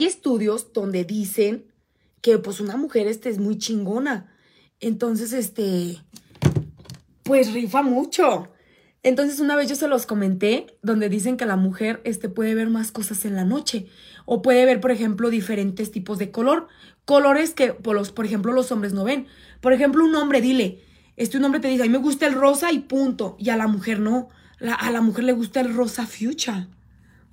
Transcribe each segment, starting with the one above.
Hay estudios donde dicen que pues una mujer este es muy chingona. Entonces, este, pues rifa mucho. Entonces una vez yo se los comenté donde dicen que la mujer este, puede ver más cosas en la noche o puede ver, por ejemplo, diferentes tipos de color, colores que, por, los, por ejemplo, los hombres no ven. Por ejemplo, un hombre, dile, este un hombre te dice, a mí me gusta el rosa y punto, y a la mujer no, a la mujer le gusta el rosa fuchsia.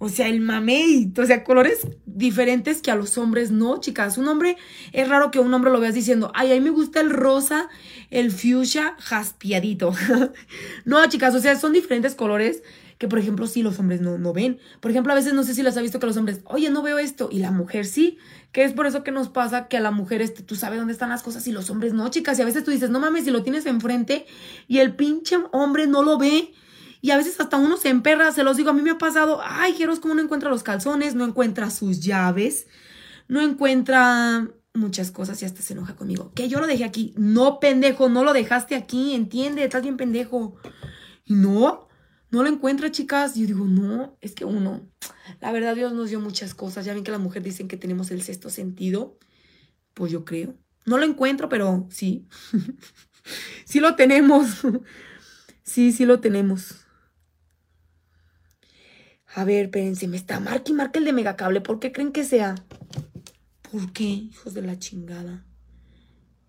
O sea, el mamey, o sea, colores diferentes que a los hombres no, chicas. Un hombre, es raro que un hombre lo veas diciendo, ay, a mí me gusta el rosa, el fuchsia jaspiadito. no, chicas, o sea, son diferentes colores que, por ejemplo, sí los hombres no, no ven. Por ejemplo, a veces no sé si las ha visto que los hombres, oye, no veo esto, y la mujer sí. Que es por eso que nos pasa que a la mujer, este, tú sabes dónde están las cosas y los hombres no, chicas. Y a veces tú dices, no mames, si lo tienes enfrente y el pinche hombre no lo ve. Y a veces hasta uno se emperra, se los digo, a mí me ha pasado, ay, quiero es como no encuentra los calzones, no encuentra sus llaves, no encuentra muchas cosas y hasta se enoja conmigo. Que yo lo dejé aquí. No, pendejo, no lo dejaste aquí, entiende, estás bien pendejo. Y no, no lo encuentra, chicas. Yo digo, no, es que uno, la verdad Dios nos dio muchas cosas. Ya ven que la mujer dicen que tenemos el sexto sentido. Pues yo creo. No lo encuentro, pero sí. sí lo tenemos. sí, sí lo tenemos. A ver, espérense, me está marque y marque el de Megacable. ¿Por qué creen que sea? ¿Por qué, hijos de la chingada?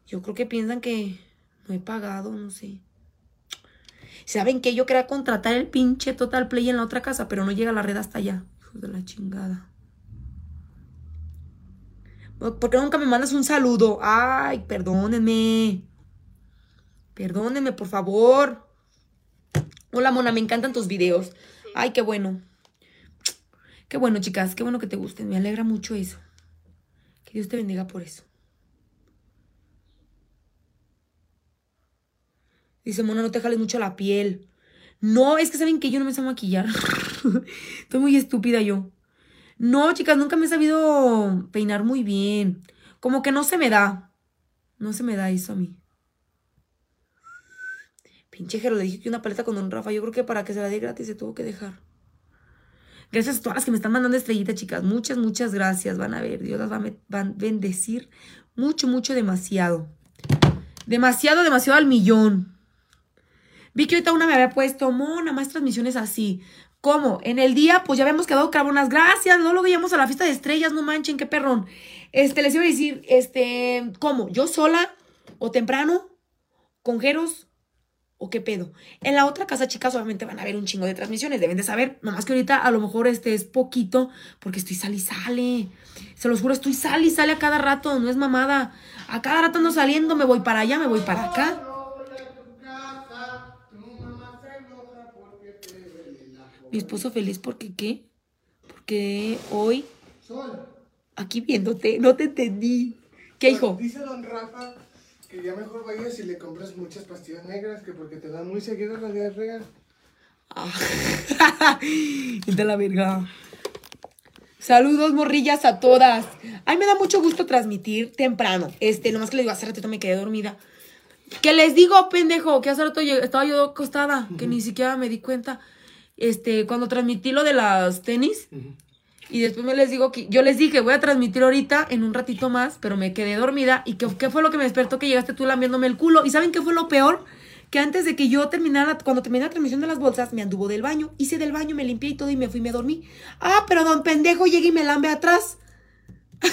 Yo creo que piensan que no he pagado, no sé. ¿Saben qué? Yo quería contratar el pinche Total Play en la otra casa, pero no llega la red hasta allá. Hijos de la chingada. ¿Por qué nunca me mandas un saludo? Ay, perdónenme. Perdónenme, por favor. Hola, Mona, me encantan tus videos. Ay, qué bueno. Qué bueno, chicas, qué bueno que te gusten. Me alegra mucho eso. Que Dios te bendiga por eso. Dice, Mona, no te jales mucho la piel. No, es que saben que yo no me sé maquillar. Estoy muy estúpida yo. No, chicas, nunca me he sabido peinar muy bien. Como que no se me da. No se me da eso a mí. Pinche Jero, le dije que una paleta con Don Rafa. Yo creo que para que se la dé gratis se tuvo que dejar. Gracias a todas las que me están mandando estrellitas, chicas. Muchas, muchas gracias. Van a ver, Dios las va a bendecir mucho, mucho, demasiado. Demasiado, demasiado al millón. Vi que ahorita una me había puesto, mona, más transmisiones así. ¿Cómo? En el día, pues ya habíamos quedado cabonas. Gracias, no lo veíamos a la fiesta de estrellas, no manchen, qué perrón. Este, les iba a decir, este, ¿cómo? ¿Yo sola? ¿O temprano? ¿Con Jeros? ¿O qué pedo? En la otra casa, chicas, obviamente van a ver un chingo de transmisiones. Deben de saber. Nomás que ahorita a lo mejor este es poquito. Porque estoy sal y sale. Se los juro, estoy sal y sale a cada rato. No es mamada. A cada rato ando saliendo. Me voy para allá, me voy para acá. Mi esposo feliz porque qué? Porque hoy. Aquí viéndote. No te entendí. ¿Qué, hijo? Dice don Rafa que ya mejor vayas y le compras muchas pastillas negras, que porque te dan muy seguido la diarrea. Ah. de la verga. Saludos, morrillas, a todas. Ay, me da mucho gusto transmitir temprano. Este, nomás que le digo, hace ratito me quedé dormida. Que les digo, pendejo, que hace rato estaba yo acostada, que ni siquiera me di cuenta. Este, cuando transmití lo de las tenis, y después me les digo que yo les dije, voy a transmitir ahorita en un ratito más, pero me quedé dormida. ¿Y qué, qué fue lo que me despertó? Que llegaste tú lambiéndome el culo. ¿Y saben qué fue lo peor? Que antes de que yo terminara, cuando terminé la transmisión de las bolsas, me anduvo del baño. Hice del baño, me limpié y todo y me fui y me dormí. Ah, pero don pendejo llega y me lambe atrás. Con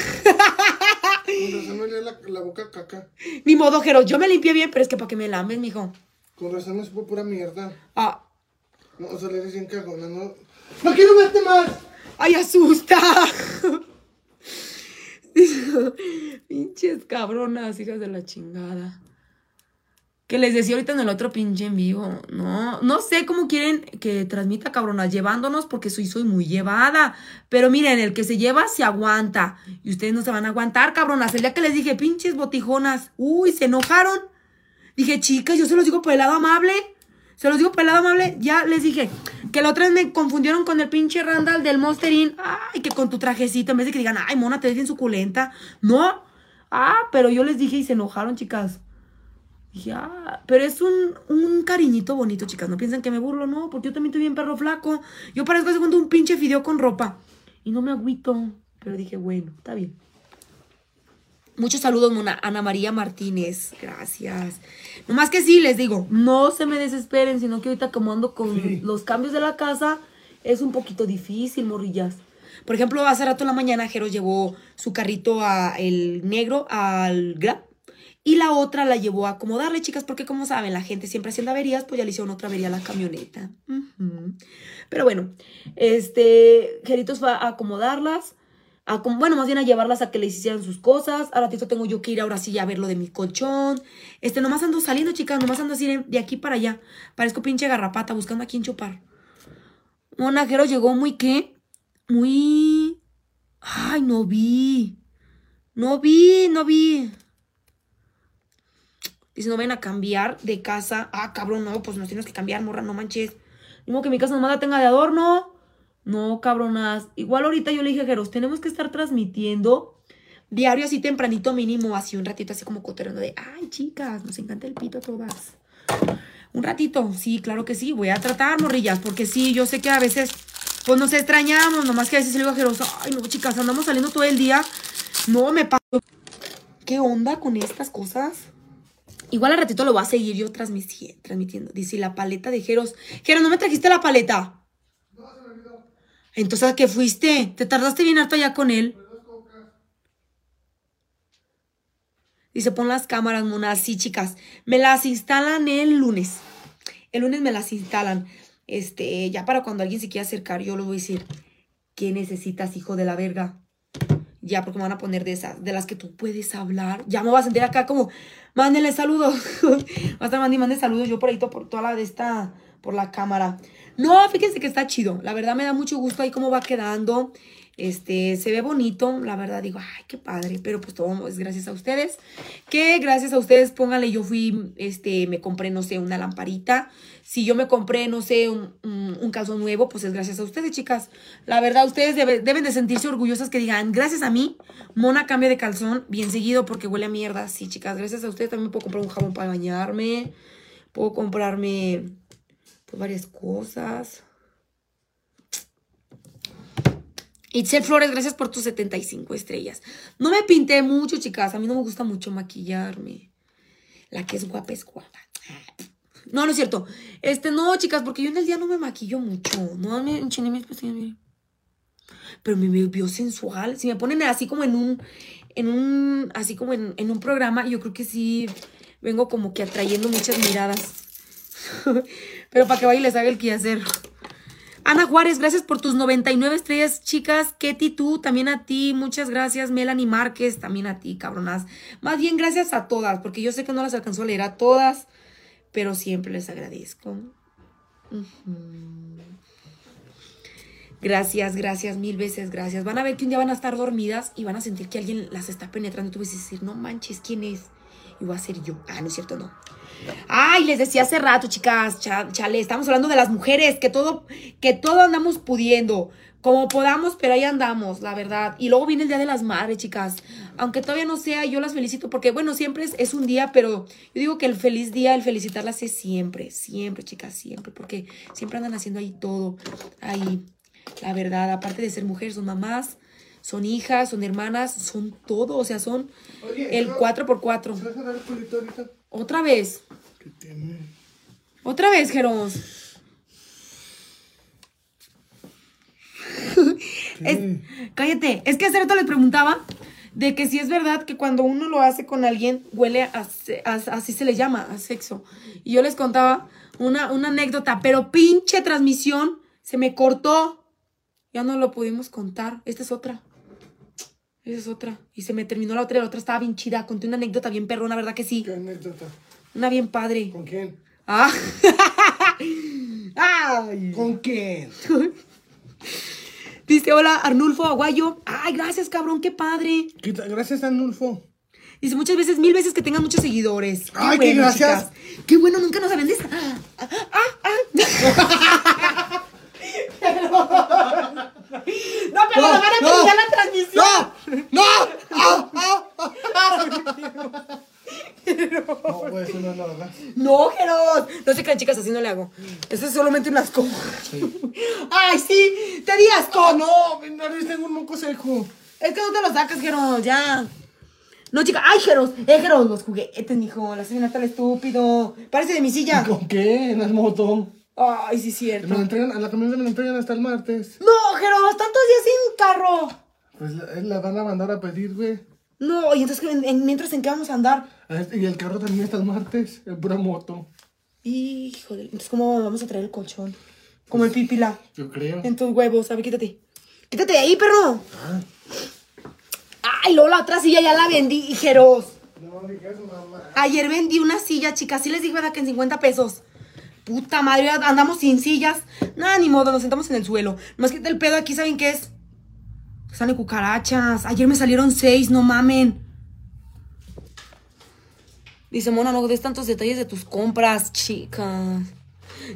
razón me la, la boca caca. Ni modo, Jero, yo me limpié bien, pero es que para que me lamben, mijo. Con razón es pura mierda. Ah. No, o sea, le dicen cagona, no. ¡No quiero verte más! ¡Ay, asusta! Pinches cabronas, hijas de la chingada. Que les decía ahorita en el otro pinche en vivo. No, no sé cómo quieren que transmita cabronas llevándonos porque soy, soy muy llevada. Pero miren, el que se lleva se aguanta. Y ustedes no se van a aguantar, cabronas. El día que les dije, pinches botijonas. Uy, se enojaron. Dije, chicas, yo se los digo por el lado amable. Se los digo por el lado amable. Ya les dije, que la otra vez me confundieron con el pinche Randall del Monsterin. Ay, que con tu trajecito, en vez de que digan, ay, mona, te ves bien suculenta. No. Ah, pero yo les dije y se enojaron, chicas. Dije, ah, pero es un, un cariñito bonito, chicas. No piensen que me burlo, no, porque yo también estoy bien perro flaco. Yo parezco segundo un pinche fideo con ropa. Y no me agüito. Pero dije, bueno, está bien. Muchos saludos, Mona. Ana María Martínez. Gracias. Nomás que sí, les digo, no se me desesperen, sino que ahorita como ando con Sí. los cambios de la casa, es un poquito difícil, morrillas. Por ejemplo, hace rato en la mañana Jero llevó su carrito a el negro al Grab y la otra la llevó a acomodarle, chicas, porque como saben, la gente siempre haciendo averías, pues ya le hicieron otra avería a la camioneta. Pero bueno, este, Jeritos fue a acomodarlas, bueno, más bien a llevarlas a que les hicieran sus cosas. Ahora ratito tengo yo que ir ahora sí a ver lo de mi colchón. Este, nomás ando saliendo, chicas, nomás ando así de, de aquí para allá. Parezco pinche garrapata buscando a quién chupar. Monajero llegó muy, ¿qué? Muy... Ay, no vi. No vi, no vi. Dice, no ven a cambiar de casa. Ah, cabrón, no, pues nos tienes que cambiar, morra, no manches. Digo que mi casa nomás la tenga de adorno. No, cabronas. Igual ahorita yo le dije a Jeros, tenemos que estar transmitiendo diario así tempranito mínimo, así un ratito así como coterando de, ay, chicas, nos encanta el pito a todas. Un ratito, sí, claro que sí, voy a tratar, morrillas, porque sí, yo sé que a veces, pues nos extrañamos, nomás que a veces le digo a Jeros, ay, no, chicas, andamos saliendo todo el día. No, me paso. ¿Qué onda con estas cosas? Igual al ratito lo voy a seguir yo transmiti- transmitiendo. Dice, la paleta de Jeros. Jeros, ¿no me trajiste la paleta? Entonces, ¿a qué fuiste? ¿Te tardaste bien harto allá con él? Dice, pon las cámaras, monas. Sí, chicas. Me las instalan el lunes. El lunes me las instalan. Este, ya para cuando alguien se quiera acercar, yo le voy a decir, ¿qué necesitas, hijo de la verga? Ya, porque me van a poner de esas, de las que tú puedes hablar. Ya me voy a sentir acá como, mándenle saludos. Va a estar mande, saludos yo por ahí, por toda la de esta, por la cámara. No, fíjense que está chido. La verdad me da mucho gusto ahí cómo va quedando. Este, se ve bonito. La verdad digo, ay, qué padre. Pero pues todo es gracias a ustedes. Que gracias a ustedes, pónganle, yo fui, este, me compré, no sé, una lamparita. Si yo me compré, no sé, un, un, un calzón nuevo, pues es gracias a ustedes, chicas. La verdad, ustedes debe- deben de sentirse orgullosas que digan, gracias a mí, Mona cambia de calzón bien seguido porque huele a mierda. Sí, chicas, gracias a ustedes también puedo comprar un jabón para bañarme. Puedo comprarme varias cosas. Itzel Flores, gracias por tus 75 estrellas. No me pinté mucho, chicas. A mí no me gusta mucho maquillarme. La que es guapa es guapa. No, no es cierto. Este, no, chicas, porque yo en el día no me maquillo mucho. No me enchiné mis pestañas, miren. Pero me veo sensual. Si me ponen así como en un, en un, así como en un programa, yo creo que sí vengo como que atrayendo muchas miradas. Pero para que les haga el quehacer. Ana Juárez, gracias por tus 99 estrellas, chicas. Ketty, tú, también a ti. Muchas gracias. Melanie Márquez, también a ti, cabronas. Más bien, gracias a todas, porque yo sé que no las alcanzó a leer a todas, pero siempre les agradezco. Gracias, gracias, mil veces gracias. Van a ver que un día van a estar dormidas y van a sentir que alguien las está penetrando. Tú vas decir, no manches, ¿quién es? Y va a ser yo. Ah, no es cierto, no. Ay, les decía hace rato, chicas, cha- chale, estamos hablando de las mujeres, que todo, que todo andamos pudiendo, como podamos, pero ahí andamos, la verdad. Y luego viene el Día de las Madres, chicas. Aunque todavía no sea, yo las felicito, porque bueno, siempre es, es un día, pero yo digo que el feliz día, el felicitarlas es siempre, siempre, chicas, siempre, porque siempre andan haciendo ahí todo, ahí, la verdad, aparte de ser mujeres, son mamás, son hijas, son hermanas, son todo, o sea, son Oye, el ¿no? 4x4. ¿Se vas a dar el culito ahorita? Otra vez. ¿Qué tiene? Otra vez, Jeros. Cállate. Es que hace rato les preguntaba de que si es verdad que cuando uno lo hace con alguien huele a- así se le llama, a sexo. Y yo les contaba una, una anécdota, pero pinche transmisión se me cortó. Ya no lo pudimos contar. Esta es otra. Esa es otra. Y se me terminó la otra y la otra estaba bien chida. Conté una anécdota bien perrona, ¿verdad que sí? ¿Qué anécdota? Una bien padre. ¿Con quién? Ah. Ay. ¿Con quién? Dice, hola, Arnulfo Aguayo. Ay, gracias, cabrón, qué padre. Gracias, Anulfo. Dice muchas veces, mil veces que tengan muchos seguidores. Qué Ay, qué gracias. chicas. Qué bueno, nunca nos esa- Ah, ah, ah. No, pero No, nos van a no. terminar la transmisión. ¡No! ¡No! ¡Ah! ¡Ah! No, pues eso no es la verdad. No, Geros. No sé qué chicas, así no le hago. Eso es solamente un asco. Ay, sí, te di asco. ¡Oh, no! Mi nariz tengo un moco seco. Es que no te lo sacas, Jeros, ya. No, chica. ¡Ay, Jeros! ¡Eh, Jeros! Los juguetes, mijo. La señora está el estúpido. Parece de mi silla. ¿Con qué? En la moto. Ay, sí, es Me cierto. la entregan, a la camioneta me la entregan hasta el martes. No, Jeros, tantos días sin carro. Pues la, la van a mandar a pedir, güey. No, y entonces, ¿en- en- mientras en qué vamos a andar? Y el carro también hasta el martes. En pura moto. Hijo de... Entonces, ¿cómo vamos a traer el colchón? Como el pipila. Yo creo. En tus huevos. A ver, quítate. Quítate de ahí, perro. Ah, Ay, luego la otra silla ya la vendí, Jeros. no digas mamá. Ayer vendí una silla, chicas. Sí les dije, ¿verdad? Que en 50 pesos. Puta madre, andamos sin sillas. Nada, ni modo, nos sentamos en el suelo. Más que el pedo aquí, ¿saben qué es? Salen cucarachas. Ayer me salieron seis, no mamen. Dice, Mona, no des tantos detalles de tus compras, chicas.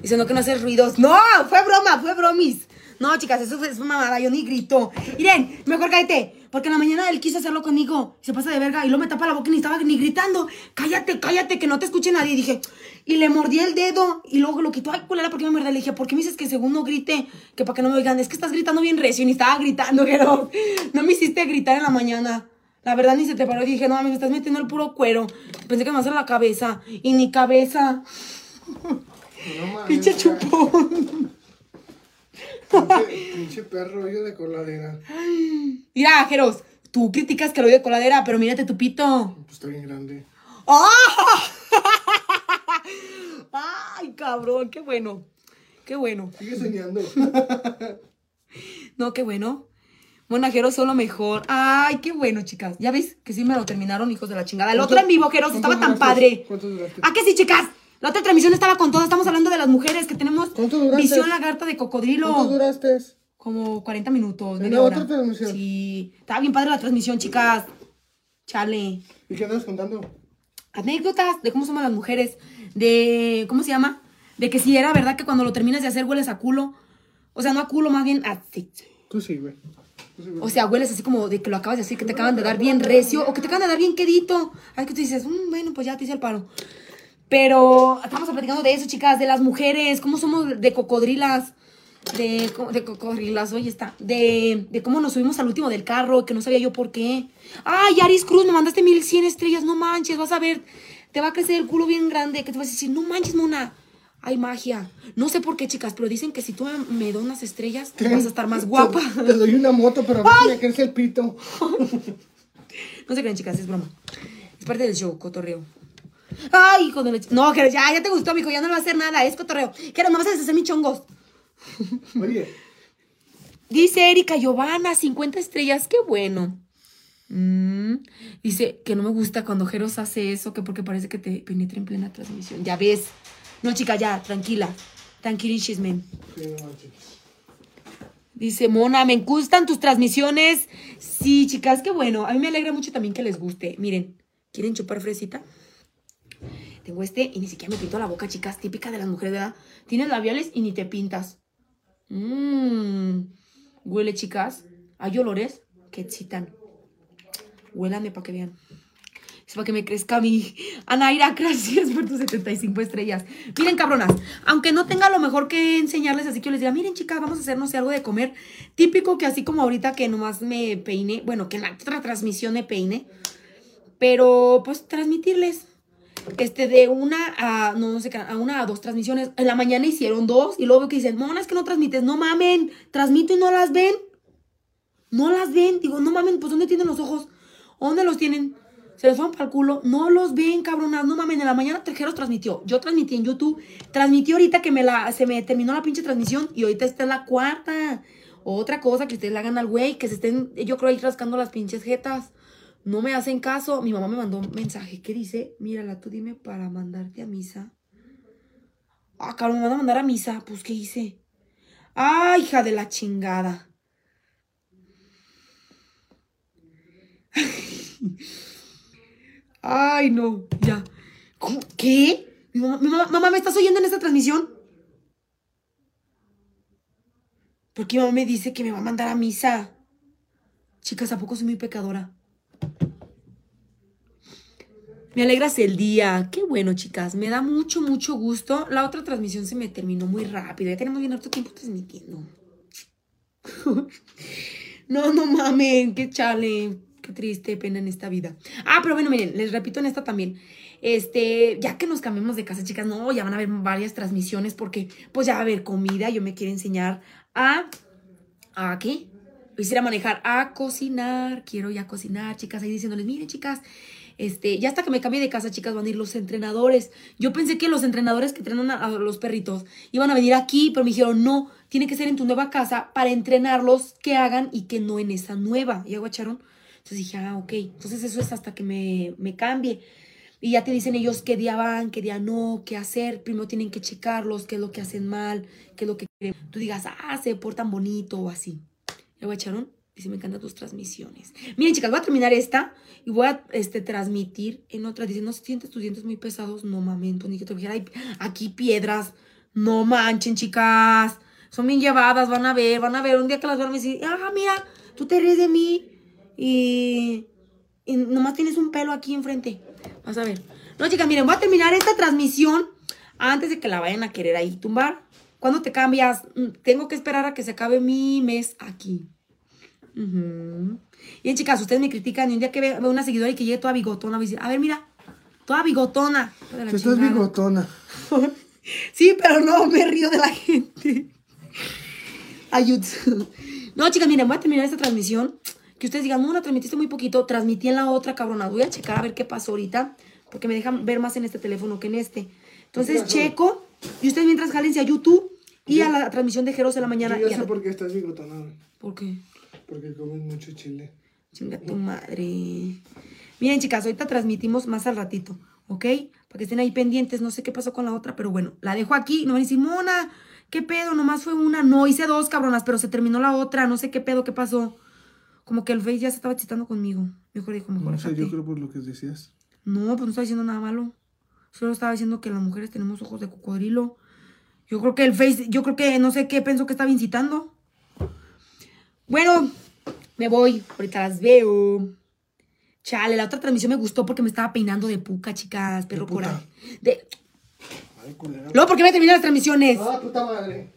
Dice, no, que no haces ruidos. No, fue broma, fue bromis. No, chicas, eso es mamada, yo ni grito. Miren, mejor cállate. Porque en la mañana él quiso hacerlo conmigo. Se pasa de verga y luego me tapa la boca y ni estaba ni gritando. Cállate, cállate, que no te escuche nadie. Dije, y le mordí el dedo. Y luego lo quitó. Ay, culera, ¿por qué me muerde? Le dije, ¿por qué me dices que según no grite? Que para que no me oigan. Es que estás gritando bien recio y ni estaba gritando, pero no me hiciste gritar en la mañana. La verdad ni se te paró y dije, no, mami, me estás metiendo el puro cuero. Pensé que me iba a hacer la cabeza. Y ni cabeza. No mames. Pinche chupón. Pinche, pinche perro hoyo de coladera. Mira, Jeros, tú criticas que lo de coladera, pero mírate tu pito. Pues está bien grande. ¡Ah! ¡Ay, cabrón! ¡Qué bueno! ¡Qué bueno! Sigue soñando. No, qué bueno. Monajero son lo mejor. ¡Ay, qué bueno, chicas! Ya ves que sí me lo terminaron, hijos de la chingada. El otro en vivo, Jeros, ¿Cuánto estaba tan padre. ¿Cuánto duraste? ¿A qué sí, chicas? La otra transmisión estaba con todo. Estamos hablando de las mujeres que tenemos ¿Cuánto duraste? visión lagarta de cocodrilo. ¿Cuánto duraste? Como 40 minutos, ¿En la hora. otra transmisión? Sí. Estaba bien padre la transmisión, chicas. Chale. ¿Y qué andas contando? Anécdotas de cómo somos las mujeres. De. ¿Cómo se llama? De que si era verdad que cuando lo terminas de hacer hueles a culo. O sea, no a culo, más bien a. Tú sí, güey. Güey. O sea, hueles así como de que lo acabas de decir, que te acaban de dar bien recio o que te acaban de dar bien quedito. Ay, que tú dices, "Mm, bueno, pues ya te hice el paro. Pero estamos platicando de eso, chicas, de las mujeres, cómo somos de cocodrilas. De, de cocodrilas, oye, está. De, de cómo nos subimos al último del carro, que no sabía yo por qué. Ay, Aris Cruz, me mandaste 1100 estrellas, no manches, vas a ver. Te va a crecer el culo bien grande, que te vas a decir, no manches, mona. Hay magia. No sé por qué, chicas, pero dicen que si tú me- donas estrellas, vas a estar más guapa. Te, te doy una moto, pero a ver me crece el pito. No se creen, chicas, es broma. Es parte del show, cotorreo. Ay, hijo de la No, que ya, ya te gustó, mijo, ya no le va a hacer nada, es cotorreo. Que no me vas a deshacer mis chongos. Oye, Dice Erika Giovanna, 50 estrellas, qué bueno. Mm, Dice que no me gusta cuando Jeros hace eso, que porque parece que te penetra en plena transmisión. Ya ves. No, chica, ya, tranquila. No manches. Dice Mona, me gustan tus transmisiones. Sí, chicas, qué bueno. A mí me alegra mucho también que les guste. Miren, ¿quieren chupar fresita? Tengo este y ni siquiera me pinto la boca, chicas. Típica de las mujeres, ¿verdad? Tienes labiales y ni te pintas. Mmm. Huele, chicas. Hay olores que excitan. Huélame para que vean. Es para que me crezca mi Anaira, gracias por tus 75 estrellas. Miren, cabronas, aunque no tenga lo mejor que enseñarles, así que yo les diga, miren, chicas, vamos a hacernos algo de comer. Típico que así como ahorita que nomás me peine, bueno, que en la otra transmisión me peine, pero pues transmitirles. Este, de una a, no, sé, a una a dos transmisiones. En la mañana hicieron dos y luego que dicen, mona, es que no transmites. No mamen, transmito y no las ven. No las ven. Digo, no mamen, pues ¿dónde tienen los ojos? ¿Dónde los tienen? Se les van para el culo. No los ven, cabronas. No mamen, en la mañana Tejeros transmitió. Yo transmití en YouTube. Transmití ahorita que me la, se me terminó la pinche transmisión y ahorita esta es la cuarta. Otra cosa que ustedes le hagan al güey, que se estén, yo creo, ahí rascando las pinches jetas. No me hacen caso. Mi mamá me mandó un mensaje que dice, mírala, tú dime para mandarte a misa. Ah, cabrón, me van a mandar a misa. Pues, ¿qué hice? Ay, hija de la chingada. Ay, no, ya. ¿Qué? Mi mamá- mamá, ¿me estás oyendo en esta transmisión? Porque mi mamá me dice que me va a mandar a misa. Chicas, ¿a poco soy muy pecadora? Me alegras el día. Qué bueno, chicas. Me da mucho, mucho gusto. La otra transmisión se me terminó muy rápido. Ya tenemos bien harto tiempo transmitiendo. No, no mamen, qué chale. Triste pena en esta vida. Ah, pero bueno, miren, les repito en esta también. Este, ya que nos cambiemos de casa, chicas, no, ya van a haber varias transmisiones porque pues ya va a haber comida. Yo me quiero enseñar a, ¿a qué? Quisiera manejar a cocinar. Quiero ya cocinar, chicas, ahí diciéndoles, miren, chicas, este, ya hasta que me cambie de casa, chicas, van a ir los entrenadores. Yo pensé que los entrenadores que entrenan a, a los perritos iban a venir aquí, pero me dijeron, no, tiene que ser en tu nueva casa para entrenarlos que hagan y que no en esa nueva. ¿Ya guacharon? Entonces dije, ah, ok. Entonces eso es hasta que me, me cambie. Y ya te dicen ellos qué día van, qué día no, qué hacer. Primero tienen que checarlos, qué es lo que hacen mal, qué es lo que quieren. Tú digas, ah, se portan bonito o así. ¿Ya guacharon? Dice, me encantan tus transmisiones. Miren, chicas, voy a terminar esta y voy a este, transmitir en otra. Dice, no sientes tus dientes muy pesados. No mames, ni que te dijera, "Ay, aquí piedras. No manchen, chicas. Son bien llevadas, van a ver, van a ver. Un día que las van a decir, ah, mira, tú te ríes de mí y, y nomás tienes un pelo aquí enfrente. Vas a ver. No, chicas, miren, voy a terminar esta transmisión antes de que la vayan a querer ahí tumbar. ¿Cuándo te cambias? Mm, Tengo que esperar a que se acabe mi mes aquí. Ujú. Bien, chicas, ustedes me critican y un día que veo una seguidora y que llegue toda bigotona, voy a decir, a ver, mira, toda bigotona. Tú estás bigotona. Sí, pero no, me río de la gente. Ayuda. No, chicas, miren, voy a terminar esta transmisión. Que ustedes digan, no, la transmitiste muy poquito. Transmití en la otra, cabrona. Voy a checar a ver qué pasó ahorita. Porque me dejan ver más en este teléfono que en este. Entonces, checo. Y ustedes mientras jálense a YouTube y a la transmisión de Jeros de la mañana. Yo ya sé por qué estás bigotona, güey. ¿Por qué? Porque comes mucho chile. Chinga tu madre. Miren, chicas, ahorita transmitimos más al ratito, ¿ok? Para que estén ahí pendientes. No sé qué pasó con la otra, pero bueno, la dejo aquí. No van a decir, Mona, ¿qué pedo? Nomás fue una. No, hice dos, cabronas, pero se terminó la otra. No sé qué pedo, qué pasó. Como que el Face ya se estaba excitando conmigo. Mejor dijo, mejor No sé, yo creo por lo que decías. No, pues no estaba diciendo nada malo. Solo estaba diciendo que las mujeres tenemos ojos de cocodrilo. Yo creo que el Face, yo creo que no sé qué pensó que estaba incitando. Bueno, me voy. Ahorita las veo. Chale, la otra transmisión me gustó porque me estaba peinando de puca, chicas. Perro coraje. De... Ay, culera. Luego, ¿por qué me terminan las transmisiones? Ah, puta madre.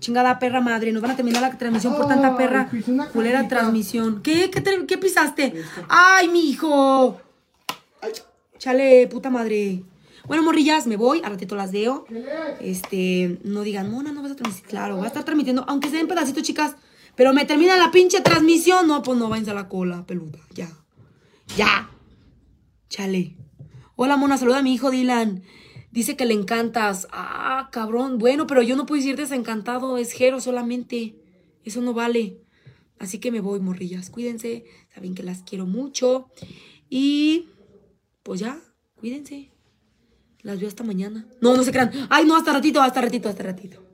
Chingada perra madre. Nos van a terminar la transmisión por tanta perra. una Culera transmisión. ¿Qué? ¿Qué, te- qué pisaste? ¡Ay, mi hijo! Chale, puta madre. Bueno, morrillas, me voy. A ratito las veo. Este, no digan, Mona, no vas a transmitir. Claro, voy a estar transmitiendo, aunque sea en pedacitos, chicas. Pero me termina la pinche transmisión. No, pues no, váyanse a la cola, peluda. Ya. Ya. Chale. Hola, Mona, saluda a mi hijo Dylan. Dice que le encantas. Ah, cabrón. Bueno, pero yo no puedo decir desencantado. Es Jero solamente. Eso no vale. Así que me voy, morrillas. Cuídense. Saben que las quiero mucho. Y pues ya, cuídense. Las veo hasta mañana. No, no se crean. Ay, no, hasta ratito, hasta ratito, hasta ratito.